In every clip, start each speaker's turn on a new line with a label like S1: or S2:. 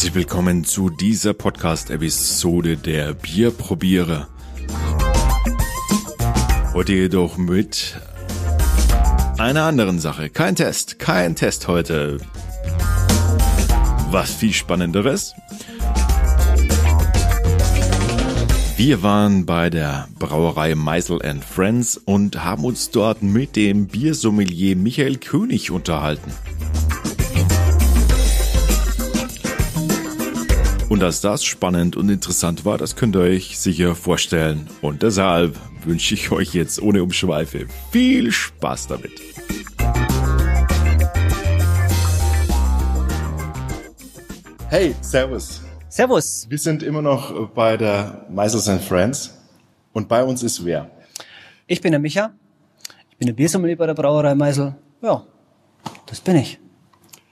S1: Herzlich willkommen zu dieser Podcast-Episode der Bierprobierer. Heute jedoch mit einer anderen Sache. Kein Test, kein Test heute. Was viel spannenderes. Wir waren bei der Brauerei Meisel Friends und haben uns dort mit dem Biersommelier Michael König unterhalten. Und dass das spannend und interessant war, das könnt ihr euch sicher vorstellen. Und deshalb wünsche ich euch jetzt ohne Umschweife viel Spaß damit. Hey, Servus.
S2: Servus.
S1: Wir sind immer noch bei der Meisels and Friends. Und bei uns ist wer?
S2: Ich bin der Micha. Ich bin der Biersommelier bei der Brauerei Meisel. Ja, das bin ich.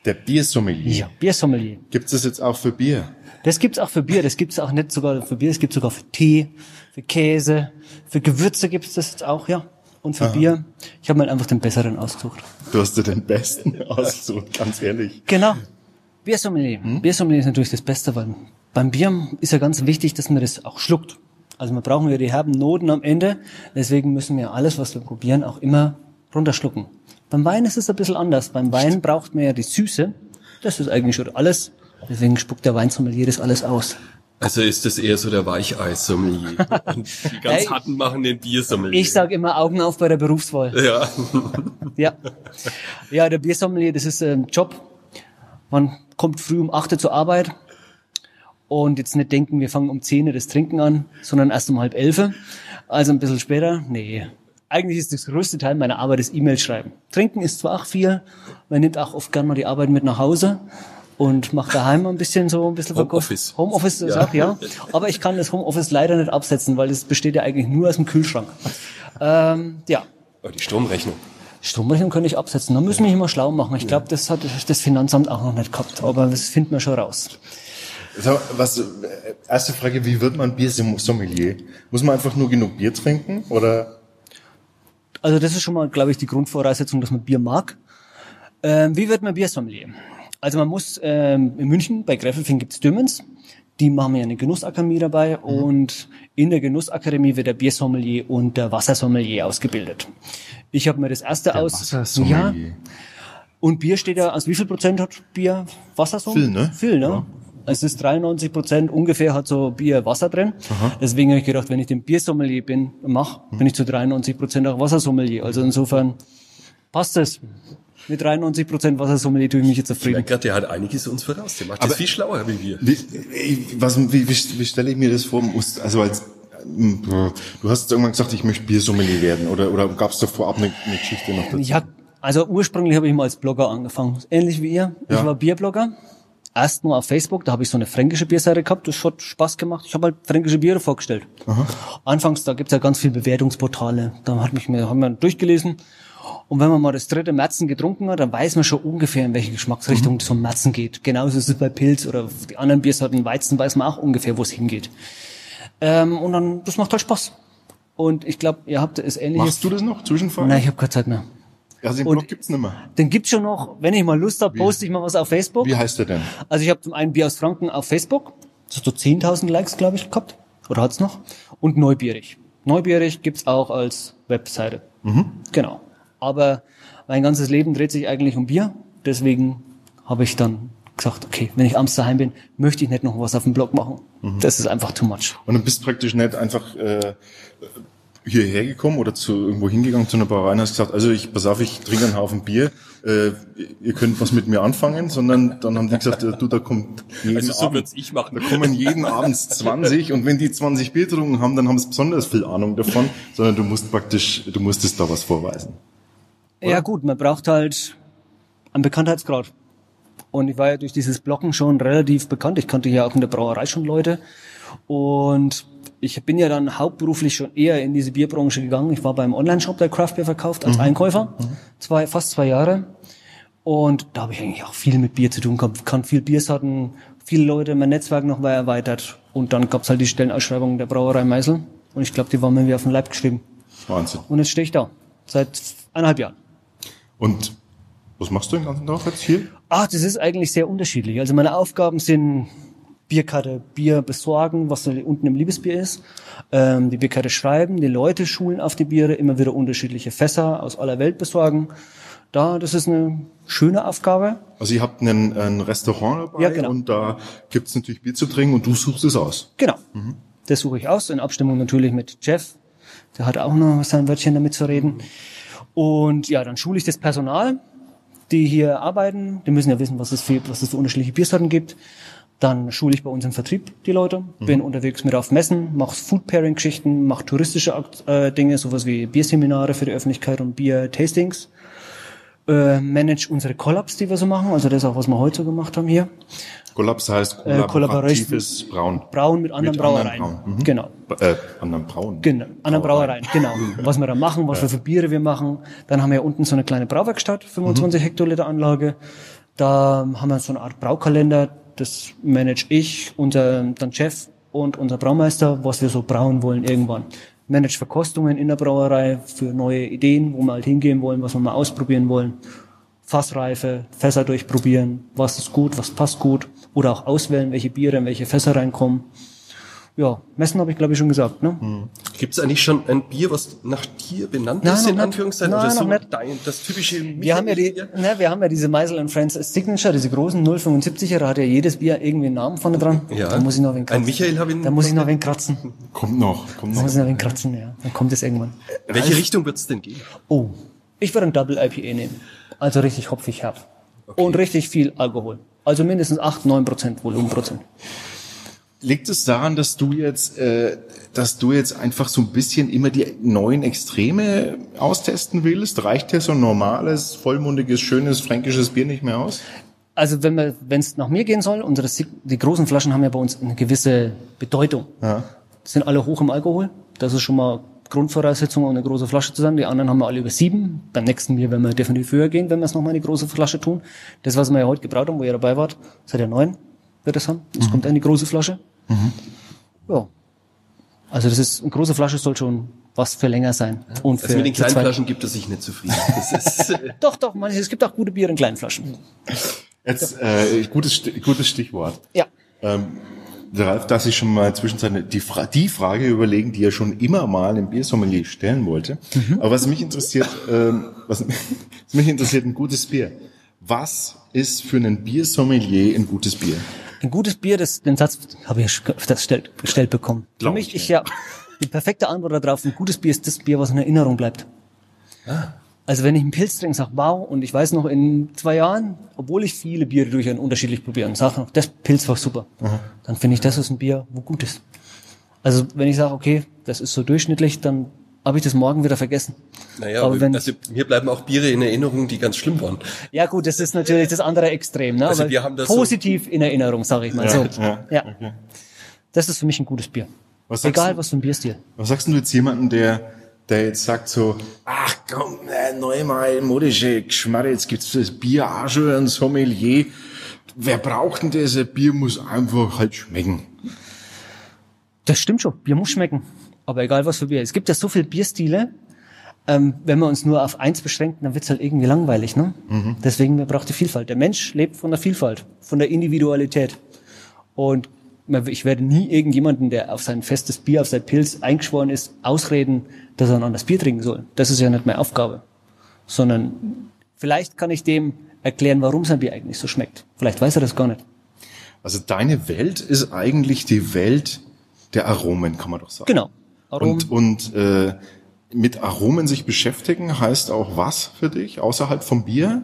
S1: Der Biersommelier?
S2: Ja, Biersommelier.
S1: Gibt es das jetzt auch für Bier?
S2: Das gibt's auch für Bier, das gibt's auch nicht sogar für Bier, das gibt's sogar für Tee, für Käse, für Gewürze gibt's das jetzt auch, ja. Und für Aha. Bier. Ich habe mal einfach den besseren ausgesucht.
S1: Du hast dir den besten ausgesucht, ganz ehrlich.
S2: Genau. Biersommelier. Hm? Biersommelier ist natürlich das Beste, weil beim Bier ist ja ganz wichtig, dass man das auch schluckt. Also wir brauchen ja die herben Noten am Ende. Deswegen müssen wir alles, was wir probieren, auch immer runterschlucken. Beim Wein ist es ein bisschen anders. Beim Wein braucht man ja die Süße. Das ist eigentlich schon alles. Deswegen spuckt der Weinsommelier das alles aus.
S3: Also ist das eher so der Weichei-Sommelier. Und die ganz hey, harten machen den Biersommelier.
S2: Ich sage immer Augen auf bei der Berufswahl.
S3: Ja.
S2: ja. Ja, der Biersommelier, das ist ein Job. Man kommt früh um 8 Uhr zur Arbeit und jetzt nicht denken, wir fangen um 10 Uhr das Trinken an, sondern erst um halb elf. Also ein bisschen später. Nee. Eigentlich ist das größte Teil meiner Arbeit das E-Mail schreiben. Trinken ist zwar auch viel, man nimmt auch oft gern mal die Arbeit mit nach Hause und mache daheim ein bisschen so ein bisschen
S3: Homeoffice.
S2: Homeoffice ist ja. auch, ja. Aber ich kann das Homeoffice leider nicht absetzen, weil es besteht ja eigentlich nur aus dem Kühlschrank. Ähm, ja.
S3: Aber die Stromrechnung.
S2: Stromrechnung kann ich absetzen. Da müssen wir immer schlau machen. Ich glaube, das hat das Finanzamt auch noch nicht gehabt. Aber das finden wir schon raus.
S1: So, was, erste Frage, wie wird man Biersommelier? Muss man einfach nur genug Bier trinken oder?
S2: Also das ist schon mal, glaube ich, die Grundvoraussetzung, dass man Bier mag. Ähm, wie wird man Biersommelier? Also man muss ähm, in München bei Greffelfing gibt's Dümens. Die machen ja eine Genussakademie dabei mhm. und in der Genussakademie wird der Biersommelier und der Wassersommelier ausgebildet. Ich habe mir das erste der aus. Ja. Und Bier steht ja, aus wie viel Prozent hat Bier Wassersommelier?
S1: Viel, ne?
S2: Viel, ne? Ja. Es ist 93 Prozent ungefähr hat so Bier Wasser drin. Aha. Deswegen habe ich gedacht, wenn ich den Biersommelier bin, mach, bin ich zu 93 Prozent auch Wassersommelier. Also insofern passt es. Mit 93 Prozent Wassersommelier tue ich mich jetzt zufrieden. Ich
S3: der hat einiges uns voraus. Der macht das viel schlauer wie wir.
S1: Wie, was, wie, wie, wie stelle ich mir das vor? Also als Du hast irgendwann gesagt, ich möchte Biersommelier werden, oder, oder gab es da vorab eine, eine Geschichte noch dazu?
S2: Ja, also ursprünglich habe ich mal als Blogger angefangen, ähnlich wie ihr. Ich war Bierblogger, erst nur auf Facebook, da habe ich so eine fränkische Bierseite gehabt, das hat Spaß gemacht. Ich habe halt fränkische Biere vorgestellt. Aha. Anfangs, da gibt's ja ganz viele Bewertungsportale, da hat mich mir, haben wir durchgelesen und wenn man mal das dritte Merzen getrunken hat, dann weiß man schon ungefähr, in welche Geschmacksrichtung mhm. so ein Merzen geht. Genauso ist es bei Pilz oder die anderen Biersorten Weizen, weiß man auch ungefähr, wo es hingeht. Ähm, und dann, das macht halt Spaß. Und ich glaube, ihr habt es ähnliches.
S1: Machst du das noch, Zwischenfall?
S2: Nein, ich habe keine Zeit mehr.
S1: Also den Blog gibt's nicht mehr.
S2: Den gibt's schon noch. Wenn ich mal Lust habe, poste ich mal was auf Facebook.
S1: Wie heißt der denn?
S2: Also ich habe zum einen Bier aus Franken auf Facebook. Das hat so 10.000 Likes, glaube ich, gehabt. Oder hat's noch? Und Neubierig. Neubierig gibt's auch als Webseite. Mhm. Genau. Aber mein ganzes Leben dreht sich eigentlich um Bier. Deswegen habe ich dann gesagt, okay, wenn ich abends daheim bin, möchte ich nicht noch was auf dem Blog machen. Mhm. Das ist einfach too much.
S1: Und du bist praktisch nicht einfach äh, hierher gekommen oder zu irgendwo hingegangen zu einer Brauerei und hast gesagt, also ich, pass auf, ich trinke einen Haufen Bier, äh, ihr könnt was mit mir anfangen, sondern dann haben die gesagt, du, da kommt
S3: jeden also so Abend, ich machen.
S1: da kommen jeden Abend 20 und wenn die 20 Bier getrunken haben, dann haben sie besonders viel Ahnung davon, sondern du musst praktisch, du musstest da was vorweisen.
S2: Oder? Ja gut, man braucht halt einen Bekanntheitsgrad. Und ich war ja durch dieses Blocken schon relativ bekannt. Ich kannte ja auch in der Brauerei schon Leute. Und ich bin ja dann hauptberuflich schon eher in diese Bierbranche gegangen. Ich war beim Online-Shop, der Craft Beer verkauft, als mhm. Einkäufer. Mhm. Zwei, fast zwei Jahre. Und da habe ich eigentlich auch viel mit Bier zu tun gehabt. Kann viel Biersarten, viele Leute, mein Netzwerk noch war erweitert. Und dann gab's halt die Stellenausschreibung der Brauerei Meisel. Und ich glaube, die waren mir wie auf den Leib geschrieben.
S1: Wahnsinn.
S2: Und jetzt stehe ich da. Seit eineinhalb Jahren.
S1: Und was machst du den ganzen Tag jetzt hier?
S2: Ach, das ist eigentlich sehr unterschiedlich. Also meine Aufgaben sind Bierkarte, Bier besorgen, was da unten im Liebesbier ist, ähm, die Bierkarte schreiben, die Leute schulen auf die Biere, immer wieder unterschiedliche Fässer aus aller Welt besorgen. Da, das ist eine schöne Aufgabe.
S1: Also ihr habt einen, ein Restaurant dabei
S2: Ja, genau.
S1: und da gibt's natürlich Bier zu trinken und du suchst es aus.
S2: Genau. Das suche ich aus, in Abstimmung natürlich mit Jeff. Der hat auch noch sein Wörtchen damit zu reden. Und ja, dann schule ich das Personal, die hier arbeiten. Die müssen ja wissen, was es für, was es für unterschiedliche Biersorten gibt. Dann schule ich bei uns im Vertrieb die Leute, bin unterwegs mit auf Messen, mache Food-Pairing-Geschichten, mache touristische äh, Dinge, sowas wie Bierseminare für die Öffentlichkeit und Bier-Tastings. Äh, manage unsere Collabs, die wir so machen, also das ist auch, was wir heute so gemacht haben hier.
S1: Kollaps heißt
S2: Äh,
S1: kollaboratives Brauen.
S2: Brauen mit anderen
S1: Mit
S2: Brauereien.
S1: anderen Brauen, mhm.
S2: Genau.
S1: Äh, anderen Brauen.
S2: Genau, an der Brauereien, genau. Was wir da machen, was wir für Biere wir machen. Dann haben wir unten so eine kleine Brauwerkstatt, 25 Hektoliter Anlage. Da haben wir so eine Art Braukalender, das manage ich, unser dann Chef und unser Braumeister, was wir so brauen wollen irgendwann. Manage Verkostungen in der Brauerei für neue Ideen, wo wir halt hingehen wollen, was wir mal ausprobieren wollen. Fassreife, Fässer durchprobieren, was ist gut, was passt gut. Oder auch auswählen, welche Biere in welche Fässer reinkommen. Ja, Messen habe ich glaube ich schon gesagt, ne?
S3: Gibt es eigentlich schon ein Bier, was nach dir benannt
S2: Nein,
S3: ist, in. Anführungszeichen?
S2: Nein,
S3: Oder so
S2: nicht.
S3: Dein, das typische
S2: Wir haben ja die, ne, wir haben ja diese Meisel Friends Signature, diese großen 075er, da hat ja jedes Bier irgendwie einen Namen vorne dran.
S3: Ja.
S2: Da muss ich noch wen kratzen.
S3: Ein Michael habe ich-
S2: Da muss ich noch wen kratzen.
S1: Kommt noch, kommt
S2: Da
S1: noch.
S2: muss ich noch wen kratzen, ja. Dann kommt es irgendwann.
S3: Welche Richtung wird es denn gehen?
S2: Oh, ich würde ein Double IPA nehmen. Also richtig hopfig herb. Und richtig viel Alkohol. Also mindestens 8, 9 Prozent Volumenprozent.
S1: Liegt es daran, dass du jetzt, äh, dass du jetzt einfach so ein bisschen immer die neuen Extreme austesten willst? Reicht dir so ein normales, vollmundiges, schönes fränkisches Bier nicht mehr aus?
S2: Also wenn wir, es nach mir gehen soll, unsere die großen Flaschen haben ja bei uns eine gewisse Bedeutung.
S1: Ja.
S2: sind alle hoch im Alkohol. Das ist schon mal Grundvoraussetzung, um eine große Flasche zu sein. Die anderen haben wir alle über sieben. Beim nächsten Bier werden wir definitiv höher gehen, wenn wir es nochmal in die große Flasche tun. Das, was wir ja heute gebraut haben, wo ihr dabei wart, hat ja neun, wird das haben. Das kommt in die große Flasche. Ja. Also das ist, eine große Flasche soll schon was für länger sein. Und für,
S3: Also mit den kleinen Flaschen gibt es sich nicht zufrieden. Das ist, äh,
S2: Doch, doch, manche, es gibt auch gute Biere in kleinen Flaschen.
S1: Jetzt, äh, gutes, gutes Stichwort.
S2: Ja.
S1: Ähm, der Ralf darf sich schon mal zwischenzeitlich die, Fra die Frage überlegen, die er schon immer mal im Biersommelier stellen wollte. Aber was mich interessiert, ähm, was, was mich interessiert, ein gutes Bier. Was ist für einen Biersommelier ein gutes Bier?
S2: Ein gutes Bier, das, den Satz habe ich schon öfters gestellt, bekommen. Für
S1: Glaub
S2: mich
S1: ich,
S2: ist ja die perfekte Antwort darauf, ein gutes Bier ist das Bier, was in Erinnerung bleibt. Also wenn ich einen Pilz trinke, sag wow, und ich weiß noch in zwei Jahren, obwohl ich viele Biere durch unterschiedlich probiere und sage noch, das Pilz war super, dann finde ich, das ist ein Bier, wo gut ist. Also wenn ich sage, okay, das ist so durchschnittlich, dann habe ich das morgen wieder vergessen.
S3: Naja,
S2: Aber wenn-
S3: also mir bleiben auch Biere in Erinnerung, die ganz schlimm waren.
S2: Ja gut, das ist natürlich das andere Extrem, ne?
S3: Also
S2: Aber
S3: wir haben das so-
S2: positiv in Erinnerung, sage ich mal so.
S1: ja,
S2: ja. Das ist für mich ein gutes Bier.
S1: Was
S2: Egal,
S1: du?
S2: was für ein Bierstil.
S1: Was sagst du jetzt jemanden, der, der jetzt sagt so, ach komm, äh, neunmal modische Geschmarre, jetzt gibt's das Bier auch schon, ein Sommelier. Wer braucht denn das? Ein Bier muss einfach halt schmecken.
S2: Das stimmt schon. Bier muss schmecken. Aber egal was für Bier. Es gibt ja so viele Bierstile. Ähm, wenn wir uns nur auf eins beschränken, dann wird's halt irgendwie langweilig. Ne? Deswegen wir braucht die Vielfalt. Der Mensch lebt von der Vielfalt, von der Individualität. Und ich werde nie irgendjemanden, der auf sein festes Bier, auf sein Pilz eingeschworen ist, ausreden, dass er ein anderes Bier trinken soll. Das ist ja nicht meine Aufgabe. Sondern vielleicht kann ich dem erklären, warum sein Bier eigentlich so schmeckt. Vielleicht weiß er das gar nicht.
S1: Also deine Welt ist eigentlich die Welt der Aromen, kann man doch sagen.
S2: Genau. Warum?
S1: Und, und äh, mit Aromen sich beschäftigen heißt auch was für dich, außerhalb vom Bier?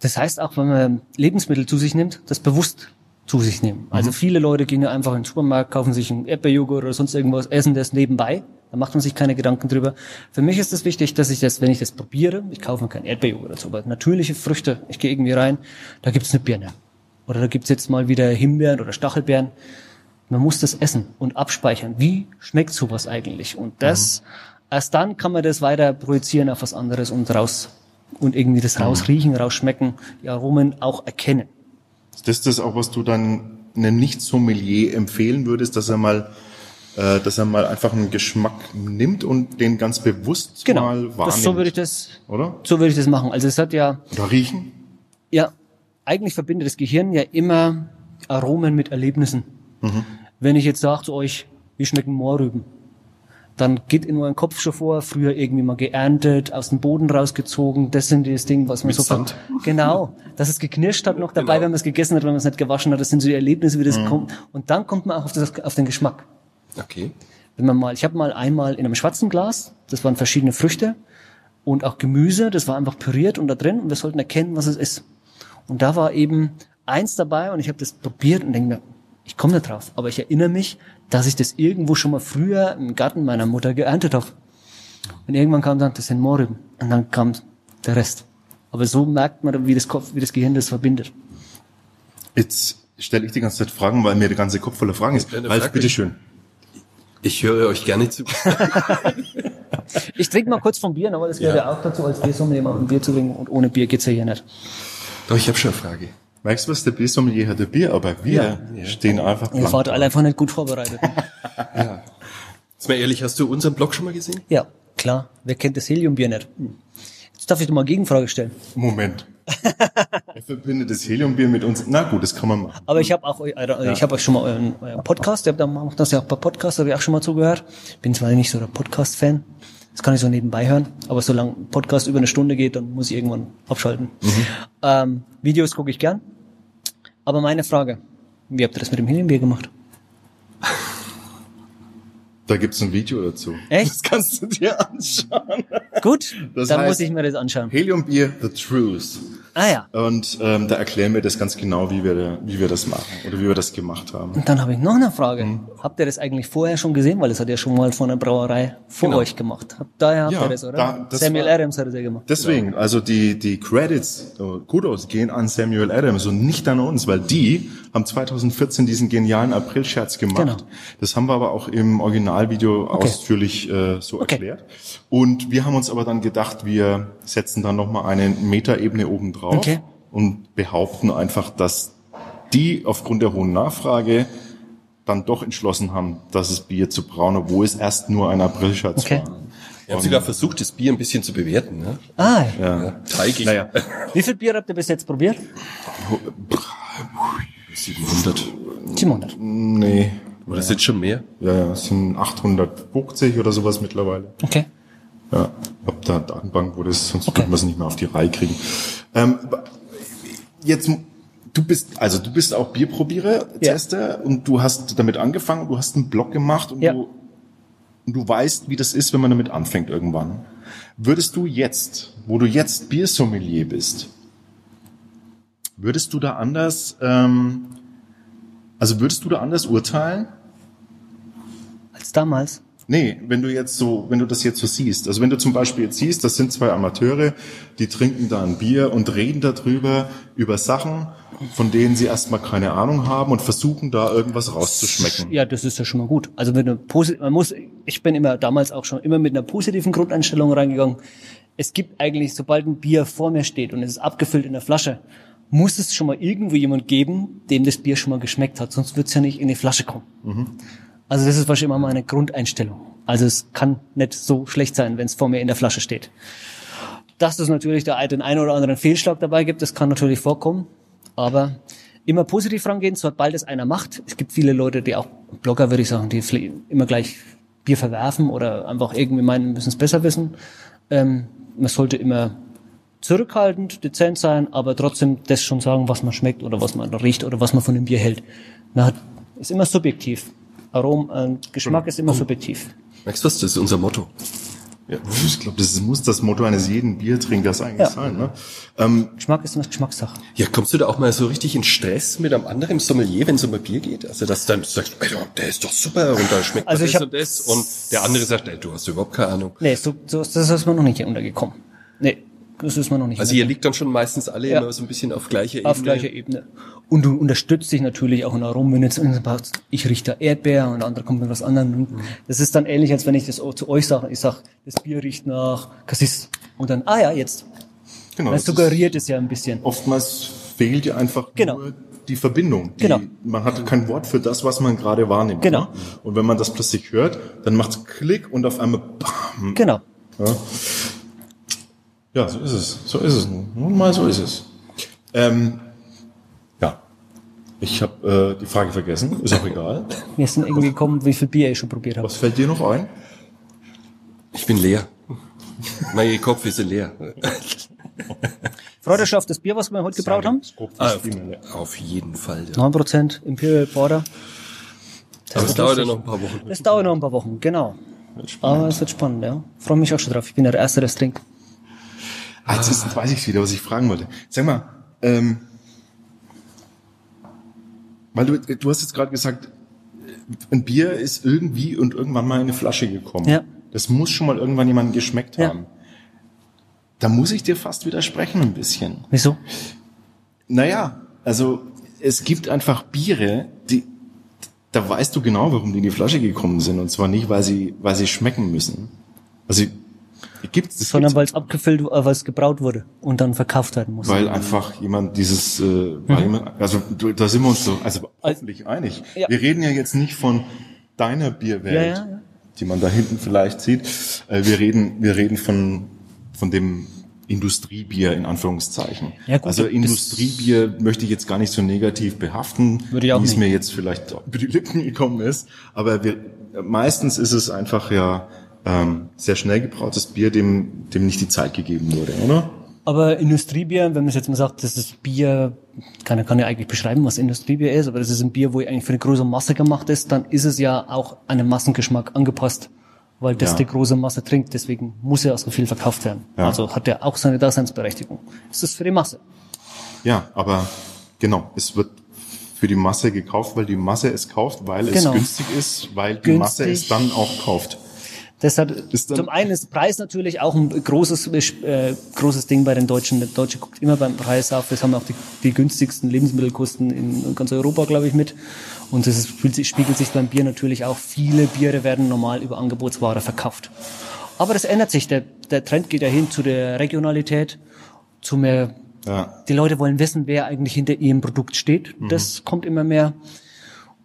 S2: Das heißt auch, wenn man Lebensmittel zu sich nimmt, das bewusst zu sich nehmen. Also viele Leute gehen ja einfach in den Supermarkt, kaufen sich einen Erdbeerjoghurt oder sonst irgendwas, essen das nebenbei. Da macht man sich keine Gedanken drüber. Für mich ist es wichtig, dass ich das, wenn ich das probiere, ich kaufe mir keinen Erdbeerjoghurt oder so, aber natürliche Früchte, ich gehe irgendwie rein, da gibt's eine Birne. Oder da gibt's jetzt mal wieder Himbeeren oder Stachelbeeren. Man muss das essen und abspeichern. Wie schmeckt sowas eigentlich? Und das, erst dann kann man das weiter projizieren auf was anderes und raus, und irgendwie das rausriechen, rausschmecken, die Aromen auch erkennen.
S1: Ist das das auch, was du dann einem Nicht-Sommelier empfehlen würdest, dass er mal, äh, dass er mal einfach einen Geschmack nimmt und den ganz bewusst mal wahrnimmt?
S2: Das, so würde ich das,
S1: Oder?
S2: so würde ich das machen. Also es hat ja,
S1: Oder riechen?
S2: ja, eigentlich verbindet das Gehirn ja immer Aromen mit Erlebnissen.
S1: Mhm.
S2: Wenn ich jetzt sage zu euch, wie schmecken Mohrrüben? Dann geht in euren Kopf schon vor, früher irgendwie mal geerntet, aus dem Boden rausgezogen. Das sind das Ding, was man
S3: Mit
S2: so
S3: Sand.
S2: Genau, dass es geknirscht hat noch dabei,
S3: Genau.
S2: wenn man es gegessen hat, wenn man es nicht gewaschen hat. Das sind so die Erlebnisse, wie das
S1: Mhm.
S2: kommt. Und dann kommt man auch auf, das, auf den Geschmack.
S3: Okay.
S2: Wenn man mal, ich habe mal einmal in einem schwarzen Glas, das waren verschiedene Früchte und auch Gemüse, das war einfach püriert und da drin und wir sollten erkennen, was es ist. Und da war eben eins dabei und ich habe das probiert und denke mir, ich komme nicht drauf, aber ich erinnere mich, dass ich das irgendwo schon mal früher im Garten meiner Mutter geerntet habe. Und irgendwann kam dann, das sind Mohrrüben. Und dann kam der Rest. Aber so merkt man, wie das Kopf, wie das Gehirn das verbindet.
S1: Jetzt stelle ich die ganze Zeit Fragen, weil mir der ganze Kopf voller Fragen ist.
S3: Ja,
S1: Ralf, bitteschön.
S3: Ich höre euch gerne zu.
S2: Ich trinke mal kurz vom Bier, aber das gehört ja, auch dazu, als Biersommelier mal ein Bier zu trinken und ohne Bier geht's ja hier nicht.
S3: Doch, ich habe schon eine Frage.
S1: Weißt du was, der Biersommelier hat ein Bier, aber wir stehen einfach
S2: Ihr
S1: blank.
S2: fahrt alle einfach nicht gut vorbereitet.
S3: Jetzt mal ehrlich, hast du unseren Blog schon mal gesehen?
S2: Ja, klar. Wer kennt das Heliumbier nicht? Jetzt darf ich dir mal eine Gegenfrage stellen.
S1: Moment. er verbindet das Heliumbier mit uns. Na gut, das kann man machen.
S2: Aber ich habe auch, eu- äh, ich habe euch schon mal euren, euren Podcast, ihr habt da macht das ja auch bei Podcasts, habe ich auch schon mal zugehört. Bin zwar nicht so der Podcast-Fan, das kann ich so nebenbei hören, aber solange ein Podcast über eine Stunde geht, dann muss ich irgendwann abschalten. Ähm, Videos gucke ich gern. Aber meine Frage, wie habt ihr das mit dem Heliumbier gemacht?
S1: Da gibt's ein Video dazu.
S2: Echt?
S1: Das kannst du dir anschauen.
S2: Gut,
S1: Das
S2: dann
S1: heißt-
S2: muss ich mir das anschauen.
S1: Heliumbier, The Truth.
S2: Ah ja.
S1: Und ähm, da erklären wir das ganz genau, wie wir, wie wir das machen oder wie wir das gemacht haben.
S2: Und dann habe ich noch eine Frage.
S1: Mhm.
S2: Habt ihr das eigentlich vorher schon gesehen? Weil das hat ja schon mal von einer Brauerei vor
S3: Genau.
S2: euch gemacht. Habt, daher habt
S1: Ja,
S2: ihr das, oder?
S1: da- das
S2: Samuel
S1: war-
S2: Adams hat es ja gemacht.
S1: Deswegen, also die, die Credits, Kudos gehen an Samuel Adams und nicht an uns, weil die haben 2014 diesen genialen April-Scherz gemacht.
S2: Genau.
S1: Das haben wir aber auch im Originalvideo ausführlich äh, so
S2: Okay.
S1: erklärt. Und wir haben uns aber dann gedacht, wir setzen dann nochmal eine Metaebene oben drauf
S2: Okay.
S1: und behaupten einfach, dass die aufgrund der hohen Nachfrage dann doch entschlossen haben, dass es Bier zu brauen, obwohl es erst nur ein April-Scherz
S2: Okay.
S1: war.
S3: Wir haben sogar versucht, das Bier ein bisschen zu bewerten. Ne?
S2: Ah,
S1: Ja.
S3: Teigig.
S1: Naja,
S2: wie viel Bier habt ihr bis jetzt probiert?
S3: 700.
S2: 700.
S1: nee,
S3: Oder das sind schon mehr?
S1: Ja, ja, es sind 850 oder sowas mittlerweile.
S2: Okay.
S1: Ja, ab der Datenbank, wo das, sonst
S2: Okay.
S1: würden wir es nicht mehr auf die Reihe kriegen. Ähm, jetzt, du bist, also du bist auch Bierprobierer,
S2: Ja.
S1: Tester und du hast damit angefangen, du hast einen Blog gemacht und
S2: Ja.
S1: du, du weißt, wie das ist, wenn man damit anfängt irgendwann. Würdest du jetzt, wo du jetzt Biersommelier bist, würdest du da anders, ähm, also würdest du da anders urteilen?
S2: Als damals.
S1: Nee, wenn du jetzt so, wenn du das jetzt so siehst, also wenn du zum Beispiel jetzt siehst, das sind zwei Amateure, die trinken da ein Bier und reden darüber, über Sachen, von denen sie erstmal keine Ahnung haben und versuchen da irgendwas rauszuschmecken.
S2: Ja, das ist ja schon mal gut. Also mit einer man muss, ich bin immer damals auch schon immer mit einer positiven Grundeinstellung reingegangen. Es gibt eigentlich, sobald ein Bier vor mir steht und es ist abgefüllt in der Flasche, muss es schon mal irgendwo jemand geben, dem das Bier schon mal geschmeckt hat, sonst wird es ja nicht in die Flasche kommen. Also das ist wahrscheinlich immer meine Grundeinstellung. Also es kann nicht so schlecht sein, wenn es vor mir in der Flasche steht. Dass es natürlich da den einen oder anderen Fehlschlag dabei gibt, das kann natürlich vorkommen. Aber immer positiv rangehen, sobald es einer macht. Es gibt viele Leute, die auch Blogger, würde ich sagen, die immer gleich Bier verwerfen oder einfach irgendwie meinen, müssen es besser wissen. Ähm, man sollte immer zurückhaltend, dezent sein, aber trotzdem das schon sagen, was man schmeckt oder was man riecht oder was man von dem Bier hält. Hat, ist immer subjektiv. Arom, äh, Geschmack ist immer subjektiv.
S3: Merkst du was? Das ist unser Motto.
S1: Ja, ich glaube, das muss das Motto eines jeden Biertrinkers eigentlich
S2: Ja.
S1: sein. Ne? Ähm,
S2: Geschmack ist immer Geschmackssache.
S3: Ja, kommst du da auch mal so richtig in Stress mit einem anderen Sommelier, wenn es um ein Bier geht? Also, dass du dann sagst, Alter, der ist doch super und da schmeckt
S2: Also
S3: also
S2: ich
S3: das
S2: hab-
S3: und das und der andere sagt, ey, du hast überhaupt keine Ahnung.
S2: Nee, so, so, das ist mir noch nicht untergekommen. Nee, das ist mir noch nicht
S3: Also ihr liegt dann schon meistens alle
S2: Ja.
S3: immer so ein bisschen auf gleicher Ebene.
S2: auf gleicher Ebene. Und du unterstützt dich natürlich auch in Aromen, wenn jetzt ich rieche da Erdbeer und der andere kommt mit was anderem. Das ist dann ähnlich, als wenn ich das auch zu euch sage. Ich sag, das Bier riecht nach Cassis. Und dann, ah ja, jetzt.
S1: genau,
S2: Das
S1: das ist,
S2: suggeriert es ja ein bisschen.
S1: oftmals fehlt dir einfach
S2: Genau.
S1: nur die Verbindung. Die,
S2: Genau.
S1: Man hat kein Wort für das, was man gerade wahrnimmt.
S2: Genau.
S1: Ne? Und wenn man das plötzlich hört, dann macht's Klick und auf einmal bam,
S2: Genau.
S1: Ja. Ja, so ist es. So ist es nun. Nun mal so ist es. Ähm, Ich habe äh, die Frage vergessen, ist auch egal.
S2: Wir sind irgendwie gekommen, wie viel Bier ich schon probiert habe.
S1: Was fällt dir noch ein?
S3: Ich bin leer. mein Kopf ist leer.
S2: Freut euch schon auf das Bier, was wir heute gebraut haben?
S3: Ah, auf jeden Fall. Ja.
S2: 9% Imperial Porter.
S3: Aber es dauert ja noch ein paar Wochen.
S2: Das dauert noch ein paar Wochen, genau. Aber es wird spannend, ja. Freue mich auch schon drauf. Ich bin ja der Erste, der es trinkt.
S1: Ah, jetzt ist, weiß ich wieder, was ich fragen wollte. Sag mal, ähm, weil du, du hast jetzt gerade gesagt, ein Bier ist irgendwie und irgendwann mal in eine Flasche gekommen.
S2: Ja.
S1: Das muss schon mal irgendwann jemandem geschmeckt
S2: Ja.
S1: haben. Da muss ich dir fast widersprechen ein bisschen.
S2: Wieso?
S1: Naja, also es gibt einfach Biere, die da weißt du genau, warum die in die Flasche gekommen sind. Und zwar nicht, weil sie, weil sie schmecken müssen. Also gibt's das
S2: Sondern weil es abgefüllt, äh, weil es gebraut wurde und dann verkauft werden muss.
S1: weil einfach jemand dieses, äh, weil jemand, also du, da sind wir uns so, also hoffentlich einig.
S2: Ja.
S1: Wir reden ja jetzt nicht von deiner Bierwelt,
S2: Ja, ja,
S1: die man da hinten vielleicht sieht. Äh, wir reden, wir reden von von dem Industriebier in Anführungszeichen.
S2: Ja, gut,
S1: also Industriebier möchte ich jetzt gar nicht so negativ behaften,
S2: Würde ich auch
S1: wie es mir jetzt vielleicht über die Lippen gekommen ist. Aber wir, meistens ist es einfach ja ähm, sehr schnell gebrautes Bier, dem, dem nicht die Zeit gegeben wurde, oder?
S2: Aber Industriebier, wenn man es jetzt mal sagt, das ist Bier, kann, kann ja eigentlich beschreiben, was Industriebier ist, aber das ist ein Bier, wo eigentlich für eine große Masse gemacht ist, dann ist es ja auch einem Massengeschmack angepasst, weil das
S1: Ja.
S2: die große Masse trinkt, deswegen muss ja auch so viel verkauft werden.
S1: Ja.
S2: Also hat er auch seine Daseinsberechtigung. Es ist für die Masse.
S1: Ja, aber genau, es wird für die Masse gekauft, weil die Masse es kauft, weil es
S2: Genau.
S1: günstig ist, weil die
S2: Günstig.
S1: Masse es dann auch kauft. Dann-
S2: zum einen ist Preis natürlich auch ein großes äh, großes Ding bei den Deutschen. Der Deutsche guckt immer beim Preis auf. Das haben auch die, die günstigsten Lebensmittelkosten in ganz Europa, glaube ich, mit. Und das ist, spiegelt sich- beim Bier natürlich auch. Viele Biere werden normal über Angebotsware verkauft. Aber das ändert sich. Der, der Trend geht ja hin zu der Regionalität, zu mehr.
S1: Ja.
S2: Die Leute wollen wissen, wer eigentlich hinter ihrem Produkt steht. Das kommt immer mehr.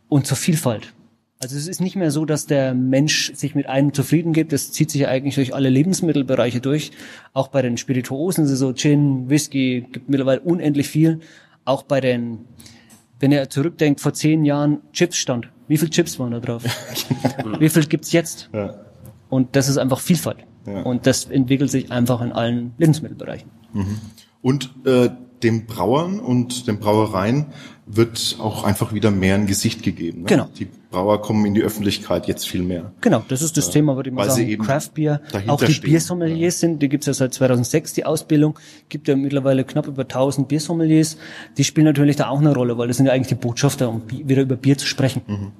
S2: Und zur Vielfalt. Also es ist nicht mehr so, dass der Mensch sich mit einem zufrieden gibt. Das zieht sich ja eigentlich durch alle Lebensmittelbereiche durch. Auch bei den Spirituosen, ist es so Gin, Whisky, gibt mittlerweile unendlich viel. Auch bei den, wenn ihr zurückdenkt, vor zehn Jahren Chips stand. Wie viel Chips waren da drauf? Wie viel gibt's jetzt?
S1: Ja.
S2: Und das ist einfach Vielfalt.
S1: Ja.
S2: Und das entwickelt sich einfach in allen Lebensmittelbereichen.
S1: Und äh, dem Brauern und den Brauereien wird auch einfach wieder mehr ein Gesicht gegeben. Ne?
S2: Genau.
S1: Die Brauer kommen in die Öffentlichkeit jetzt viel mehr.
S2: Genau, das ist das Thema, würde ich mal
S1: weil sie
S2: sagen.
S1: eben
S2: Craft Beer, auch die
S1: stehen.
S2: Biersommeliers sind, die gibt's ja seit 2006, die Ausbildung, gibt ja mittlerweile knapp über 1000 Biersommeliers. Die spielen natürlich da auch eine Rolle, weil das sind ja eigentlich die Botschafter, um wieder über Bier zu sprechen.
S1: Mhm.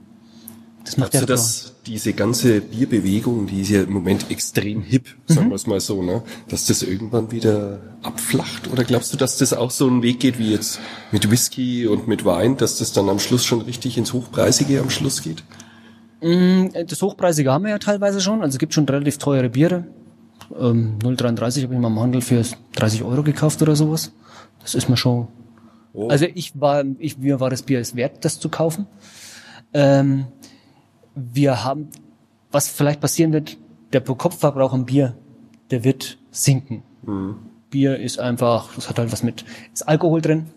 S2: Das macht ja
S3: du, dass diese ganze Bierbewegung, die ist ja im Moment extrem hip, sagen wir es mal so, ne? dass das irgendwann wieder abflacht? Oder glaubst du, dass das auch so einen Weg geht wie jetzt mit Whisky und mit Wein, dass das dann am Schluss schon richtig ins Hochpreisige am Schluss geht?
S2: Das Hochpreisige haben wir ja teilweise schon. Also es gibt schon relativ teure Biere. Ähm, 0,33 habe ich mal im Handel für 30 Euro gekauft oder sowas. Das ist mir schon.
S3: Oh.
S2: Also ich war, ich, mir war das Bier es wert, das zu kaufen. Ähm, wir haben, was vielleicht passieren wird, der Pro-Kopf-Verbrauch am Bier, der wird sinken. Bier ist einfach, das hat halt was mit, ist Alkohol drin.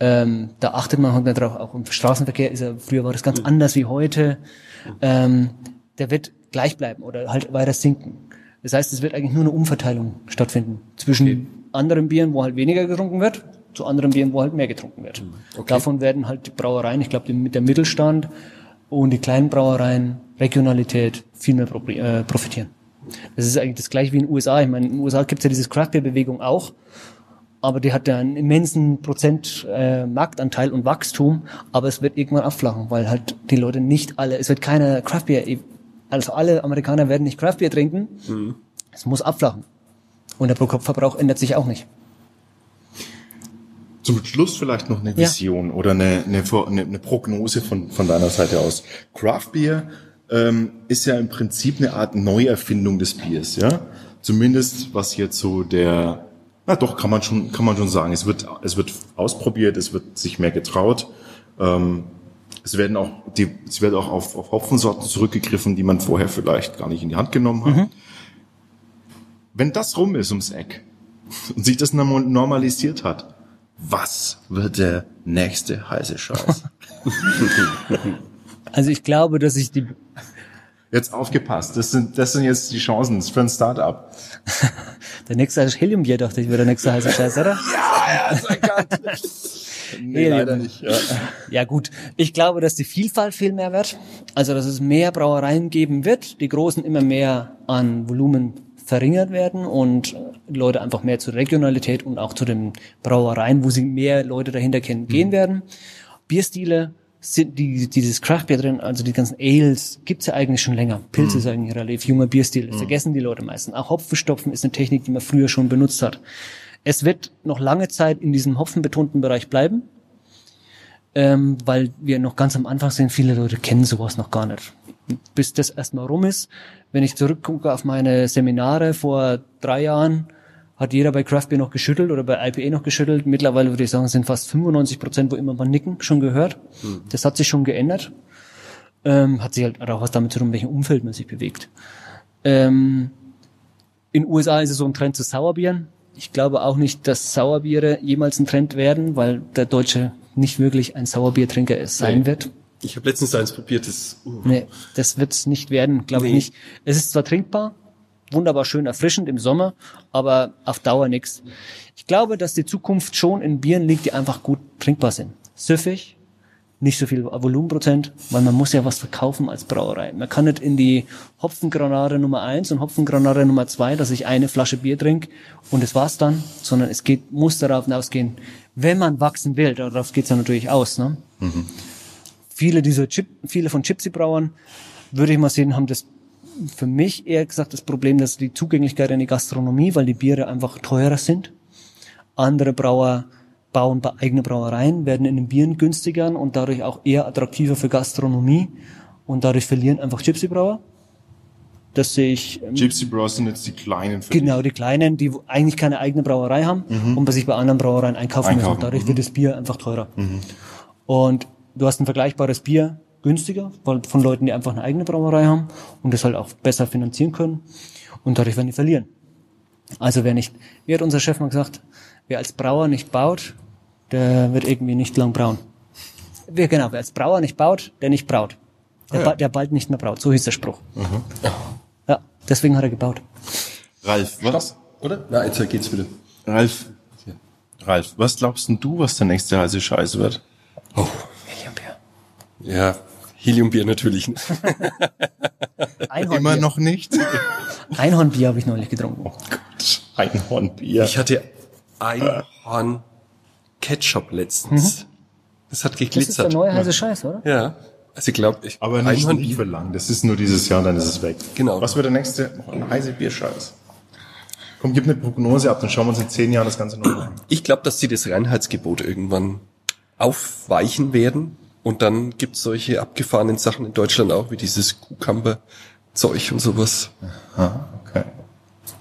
S2: Ähm, da achtet man halt mehr drauf. Auch im Straßenverkehr ist ja, früher war das ganz anders wie heute. Ähm, der wird gleich bleiben oder halt weiter sinken. Das heißt, es wird eigentlich nur eine Umverteilung stattfinden zwischen anderen Bieren, wo halt weniger getrunken wird, zu anderen Bieren, wo halt mehr getrunken wird. Davon werden halt die Brauereien, ich glaube, mit der Mittelstand und die kleinen Brauereien, Regionalität viel mehr äh, profitieren. Das ist eigentlich das gleiche wie in den USA. Ich meine, in den USA gibt es ja diese Craft Beer Bewegung auch, aber die hat ja einen immensen Prozent äh, Marktanteil und Wachstum, aber es wird irgendwann abflachen, weil halt die Leute nicht alle, es wird keine Craft Beer, also alle Amerikaner werden nicht Craft Beer trinken. Es muss abflachen. Und der Pro-Kopf-Verbrauch ändert sich auch nicht.
S1: Zum Schluss vielleicht noch eine
S2: Ja.
S1: Vision oder eine, eine, eine, Prognose von, von deiner Seite aus. Craft Beer ähm, ist ja im Prinzip eine Art Neuerfindung des Biers, ja. Zumindest was jetzt so der, na doch kann man schon, kann man schon sagen. Es wird, es wird ausprobiert, es wird sich mehr getraut. Ähm, es werden auch, die, es wird auch auf, auf Hopfensorten zurückgegriffen, die man vorher vielleicht gar nicht in die Hand genommen hat. Wenn das rum ist ums Eck und sich das normal- normalisiert hat, Was wird der nächste heiße Scheiß?
S2: Also ich glaube, dass ich die,
S1: Jetzt aufgepasst, das sind, das sind jetzt die Chancen für ein Startup.
S2: der nächste heiße Heliumbier, dachte ich, wäre der nächste heiße Scheiß, oder?
S1: Ja, ja, nee,
S2: Helium.
S1: leider nicht. Ja.
S2: Ja gut, ich glaube, dass die Vielfalt viel mehr wird. Also dass es mehr Brauereien geben wird, die großen immer mehr an Volumen verringert werden und Leute einfach mehr zur Regionalität und auch zu den Brauereien, wo sie mehr Leute dahinter kennen, gehen werden. Bierstile sind die, dieses Craftbier drin, also die ganzen Ales, gibt's ja eigentlich schon länger. Pilze ist eigentlich relativ junger Bierstil, das vergessen die Leute meistens. Auch Hopfenstopfen ist eine Technik, die man früher schon benutzt hat. Es wird noch lange Zeit in diesem hopfenbetonten Bereich bleiben ähm, weil wir noch ganz am Anfang sind. Viele Leute kennen sowas noch gar nicht. Bis das erstmal rum ist, wenn ich zurückgucke auf meine Seminare vor drei Jahren, hat jeder bei Craft Beer noch geschüttelt oder bei IPA noch geschüttelt. Mittlerweile würde ich sagen, sind fast 95 Prozent, wo immer mal nicken, schon gehört. Das hat sich schon geändert. Ähm, hat sich halt auch was damit zu tun, in welchem Umfeld man sich bewegt. Ähm, in den USA ist es so ein Trend zu Sauerbieren. Ich glaube auch nicht, dass Sauerbiere jemals ein Trend werden, weil der Deutsche nicht wirklich ein Sauerbiertrinker ist, sein
S3: Nee.
S2: wird.
S3: Ich habe letztens eins probiert, das uh,
S2: Nee, das wird's nicht werden, glaube ich
S3: Nee.
S2: nicht. Es ist zwar trinkbar, wunderbar schön erfrischend im Sommer, aber auf Dauer nix. Ich glaube, dass die Zukunft schon in Bieren liegt, die einfach gut trinkbar sind. Süffig, nicht so viel Volumenprozent, weil man muss ja was verkaufen als Brauerei. Man kann nicht in die Hopfengranate Nummer eins und Hopfengranate Nummer zwei, dass ich eine Flasche Bier trinke und das war's dann, sondern es geht, muss darauf hinausgehen, wenn man wachsen will, darauf geht's ja natürlich aus. Ne? Viele dieser Chip, viele von Gypsy-Brauern, würde ich mal sehen, haben das für mich eher gesagt das Problem, dass die Zugänglichkeit in die Gastronomie, weil die Biere einfach teurer sind. Andere Brauer bauen bei eigene Brauereien, werden in den Bieren günstiger und dadurch auch eher attraktiver für Gastronomie und dadurch verlieren einfach Gypsy-Brauer. Das sehe ich ähm,
S1: Gypsy Bros sind jetzt die kleinen. für
S2: Genau, die Kleinen, die eigentlich keine eigene Brauerei haben und bei sich bei anderen Brauereien einkaufen,
S1: Einkaufen,
S2: müssen. Dadurch wird das Bier einfach teurer. Und du hast ein vergleichbares Bier günstiger, von Leuten, die einfach eine eigene Brauerei haben und das halt auch besser finanzieren können. Und dadurch werden die verlieren. Also wer nicht, wie hat unser Chef mal gesagt, wer als Brauer nicht baut, der wird irgendwie nicht lang brauen. Wer, genau, wer als Brauer nicht baut, der nicht braut. Der,
S1: Ah ja.
S2: ba- der bald nicht mehr braut. So hieß der Spruch. Ja, deswegen hat er gebaut.
S1: Ralf, was?
S3: oder? Na, jetzt geht's wieder.
S1: Ralf, Ralf, was glaubst denn du, was der nächste heiße Scheiß wird?
S3: Ja, Heliumbier natürlich.
S2: Einhornbier.
S1: Immer noch nicht?
S2: Einhornbier habe ich neulich getrunken.
S1: Einhornbier.
S3: Ich hatte Einhorn Ketchup letztens. Das hat
S2: Das ist der
S3: geglitzert.
S2: neue heiße Scheiß, oder?
S3: Ja. Also ich glaube, ich
S1: Aber nicht, nicht
S3: Einhornbier.
S1: für lang. Das ist nur dieses Jahr, dann ist es weg.
S3: Genau.
S1: Was wird der nächste heiße Bierscheiß? Komm, gib eine Prognose ab, dann schauen wir uns in zehn Jahren das Ganze nochmal an.
S3: Ich glaube, dass sie das Reinheitsgebot irgendwann aufweichen werden. Und dann gibt's solche abgefahrenen Sachen in Deutschland auch, wie dieses Cucumber-Zeug und sowas.
S1: Ah, okay.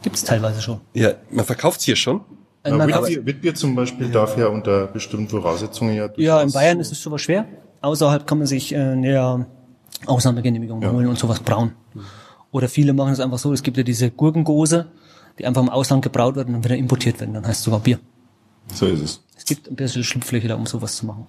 S2: Gibt's teilweise schon.
S3: Ja, man verkauft's hier schon.
S1: Na,
S2: man-
S1: Witbier, Witbier zum Beispiel darf ja unter bestimmten Voraussetzungen ja
S2: ja, in Bayern ist es sowas schwer. Außerhalb kann man sich äh, ja, Ausnahmegenehmigung holen und sowas brauen. Oder viele machen es einfach so, es gibt ja diese Gurkengose, die einfach im Ausland gebraut werden und wieder importiert werden. Dann heißt es sogar Bier.
S1: So ist es.
S2: Es gibt ein bisschen Schlupflöcher da, um sowas zu machen.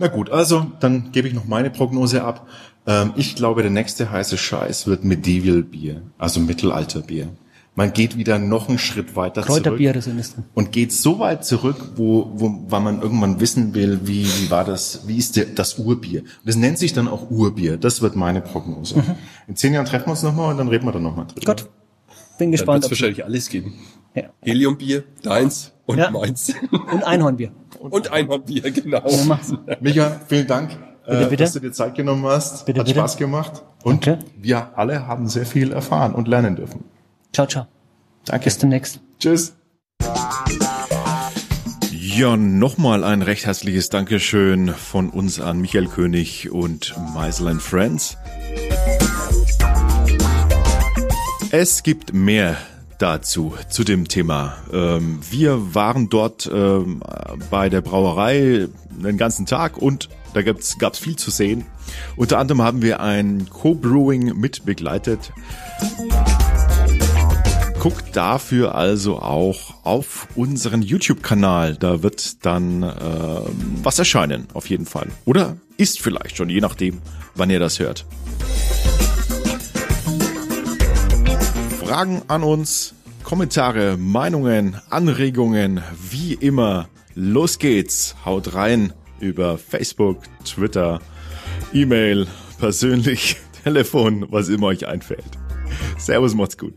S1: Na gut, also dann gebe ich noch meine Prognose ab. Ähm, ich glaube, der nächste heiße Scheiß wird Medieval Bier, also Mittelalterbier. Man geht wieder noch einen Schritt weiter
S2: Kräuterbiere
S1: zurück
S2: sind es dann.
S1: und geht so weit zurück, wo, wo weil man irgendwann wissen will, wie, wie war das, wie ist der, das Urbier. Und das nennt sich dann auch Urbier. Das wird meine Prognose.
S2: Mhm.
S1: In zehn Jahren treffen wir uns nochmal und dann reden wir dann nochmal drüber.
S2: Gut. Bin
S3: Dann
S2: gespannt.
S3: wird's
S2: ob-
S3: wahrscheinlich alles geben.
S2: Ja.
S3: Heliumbier, deins und
S2: Ja.
S3: meins.
S2: Und Einhornbier.
S3: Und Einhornbier, genau.
S1: Micha, vielen Dank,
S2: Bitte,
S1: äh,
S2: bitte.
S1: dass du dir Zeit genommen hast.
S2: Bitte,
S1: Hat
S2: bitte.
S1: Spaß gemacht. Und
S2: Danke.
S1: wir alle haben sehr viel erfahren und lernen dürfen.
S2: Ciao, ciao.
S1: Danke.
S2: Bis demnächst.
S1: Tschüss.
S4: Ja, nochmal ein recht herzliches Dankeschön von uns an Michael König und Meisel Friends. Es gibt mehr dazu, zu dem Thema. Ähm, wir waren dort ähm, bei der Brauerei den ganzen Tag und da gab's, gab's viel zu sehen. Unter anderem haben wir ein Co-Brewing mit begleitet.
S1: Guckt dafür also auch auf unseren YouTube-Kanal. Da wird dann äh, was erscheinen, auf jeden Fall. Oder ist vielleicht schon, je nachdem, wann ihr das hört. Fragen an uns, Kommentare, Meinungen, Anregungen, wie immer. Los geht's, haut rein über Facebook, Twitter, E-Mail, persönlich, Telefon, was immer euch einfällt. Servus, macht's gut.